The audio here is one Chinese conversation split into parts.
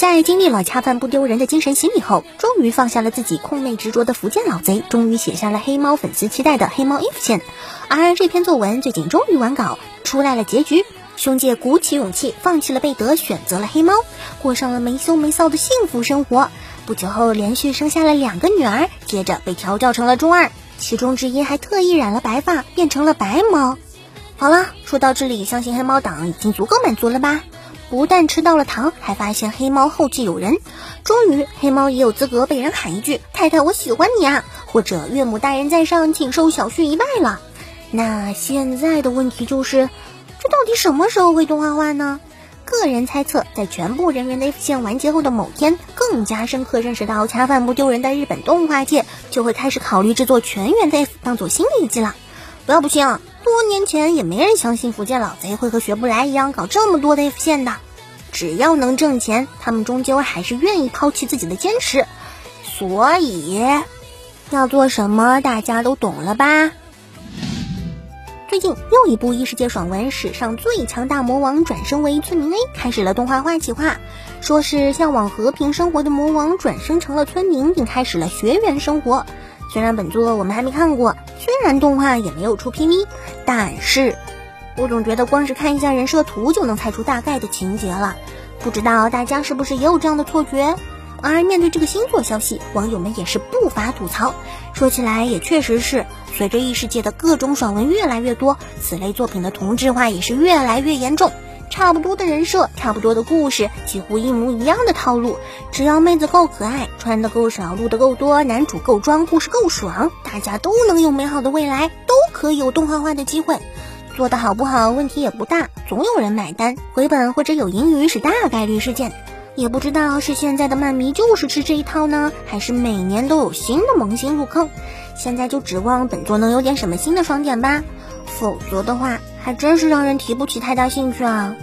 在经历了恰饭不丢人的精神洗礼后，终于放下了自己控妹执着的福建老贼，终于写下了黑猫粉丝期待的黑猫 if 线。而这篇作文最近终于完稿，出来了结局。兄姐鼓起勇气，放弃了贝德，选择了黑猫，过上了没羞没臊的幸福生活。不久后，连续生下了两个女儿，接着被调教成了中二，其中之一还特意染了白发，变成了白猫。好了，说到这里，相信黑猫党已经足够满足了吧？不但吃到了糖，还发现黑猫后继有人，终于黑猫也有资格被人喊一句“太太，我喜欢你啊”，或者“岳母大人在上，请受小婿一拜”了。那现在的问题就是。这到底什么时候会动画化呢？个人猜测，在全部人员的 F 线完结后的某天，更加深刻认识到恰饭不丢人的日本动画界，就会开始考虑制作全员的 F 当做新的一季了。不要不信啊，多年前也没人相信福建老贼会和学不来一样搞这么多的 F 线的。只要能挣钱，他们终究还是愿意抛弃自己的坚持。所以，要做什么，大家都懂了吧？最近又一部异世界爽文《史上最强大魔王转生为村民 A》开始了动画化企划，说是向往和平生活的魔王转生成了村民，并开始了学园生活。虽然本作我们还没看过，虽然动画也没有出 PV，但是我总觉得光是看一下人设图就能猜出大概的情节了。不知道大家是不是也有这样的错觉？而面对这个新作消息，网友们也是不乏吐槽。说起来也确实是。随着异世界的各种爽文越来越多，此类作品的同质化也是越来越严重。差不多的人设，差不多的故事，几乎一模一样的套路。只要妹子够可爱，穿的够少，录的够多，男主够装，故事够爽，大家都能有美好的未来，都可以有动画化的机会。做的好不好，问题也不大，总有人买单。回本或者有盈余是大概率事件。也不知道是现在的漫迷就是吃这一套呢，还是每年都有新的萌新入坑。现在就指望本作能有点什么新的爽点吧，否则的话还真是让人提不起太大兴趣啊。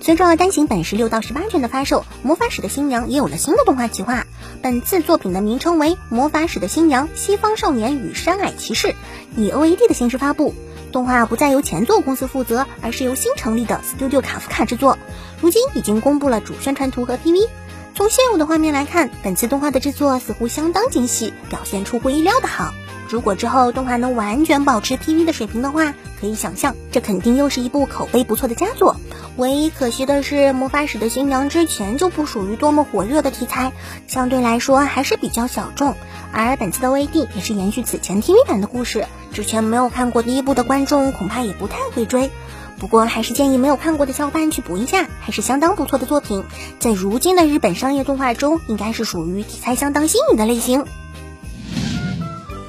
随着单行本十六到十八卷的发售，《魔法使的新娘》也有了新的动画企划。本次作品的名称为《魔法使的新娘：西方少年与山矮骑士》，以 OAD 的形式发布。动画不再由前作公司负责，而是由新成立的 Studio 卡夫卡制作。如今已经公布了主宣传图和 PV。从现有的画面来看，本次动画的制作似乎相当精细，表现出乎意料的好。如果之后动画能完全保持 PV 的水平的话，可以想象这肯定又是一部口碑不错的佳作。唯一可惜的是，魔法使的新娘之前就不属于多么火热的题材，相对来说还是比较小众。而本次的 VD 也是延续此前 TV 版的故事，之前没有看过第一部的观众恐怕也不太会追。不过，还是建议没有看过的小伙伴去补一下，还是相当不错的作品。在如今的日本商业动画中，应该是属于题材相当新颖的类型。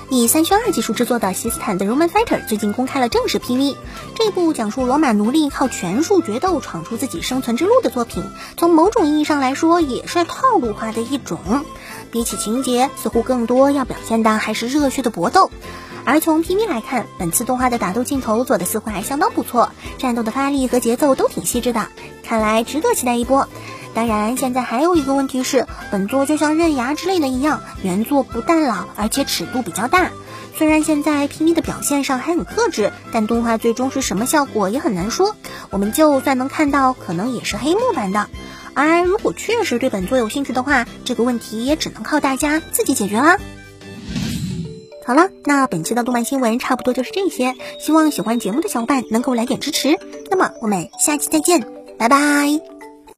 以三宣二技术制作的《西斯坦的 Roman Fighter》最近公开了正式 PV。这部讲述罗马奴隶靠拳术决斗闯出自己生存之路的作品，从某种意义上来说，也是套路化的一种。比起情节，似乎更多要表现的还是热血的搏斗。而从 PV 来看，本次动画的打斗镜头做的似乎还相当不错，战斗的发力和节奏都挺细致的，看来值得期待一波。当然，现在还有一个问题是，本作就像刃牙之类的一样，原作不但老，而且尺度比较大。虽然现在 PV 的表现上还很克制，但动画最终是什么效果也很难说。我们就算能看到，可能也是黑幕版的。而如果确实对本作有兴趣的话，这个问题也只能靠大家自己解决啦。好了，那本期的动漫新闻差不多就是这些，希望喜欢节目的小伙伴能够来点支持。那么我们下期再见，拜拜。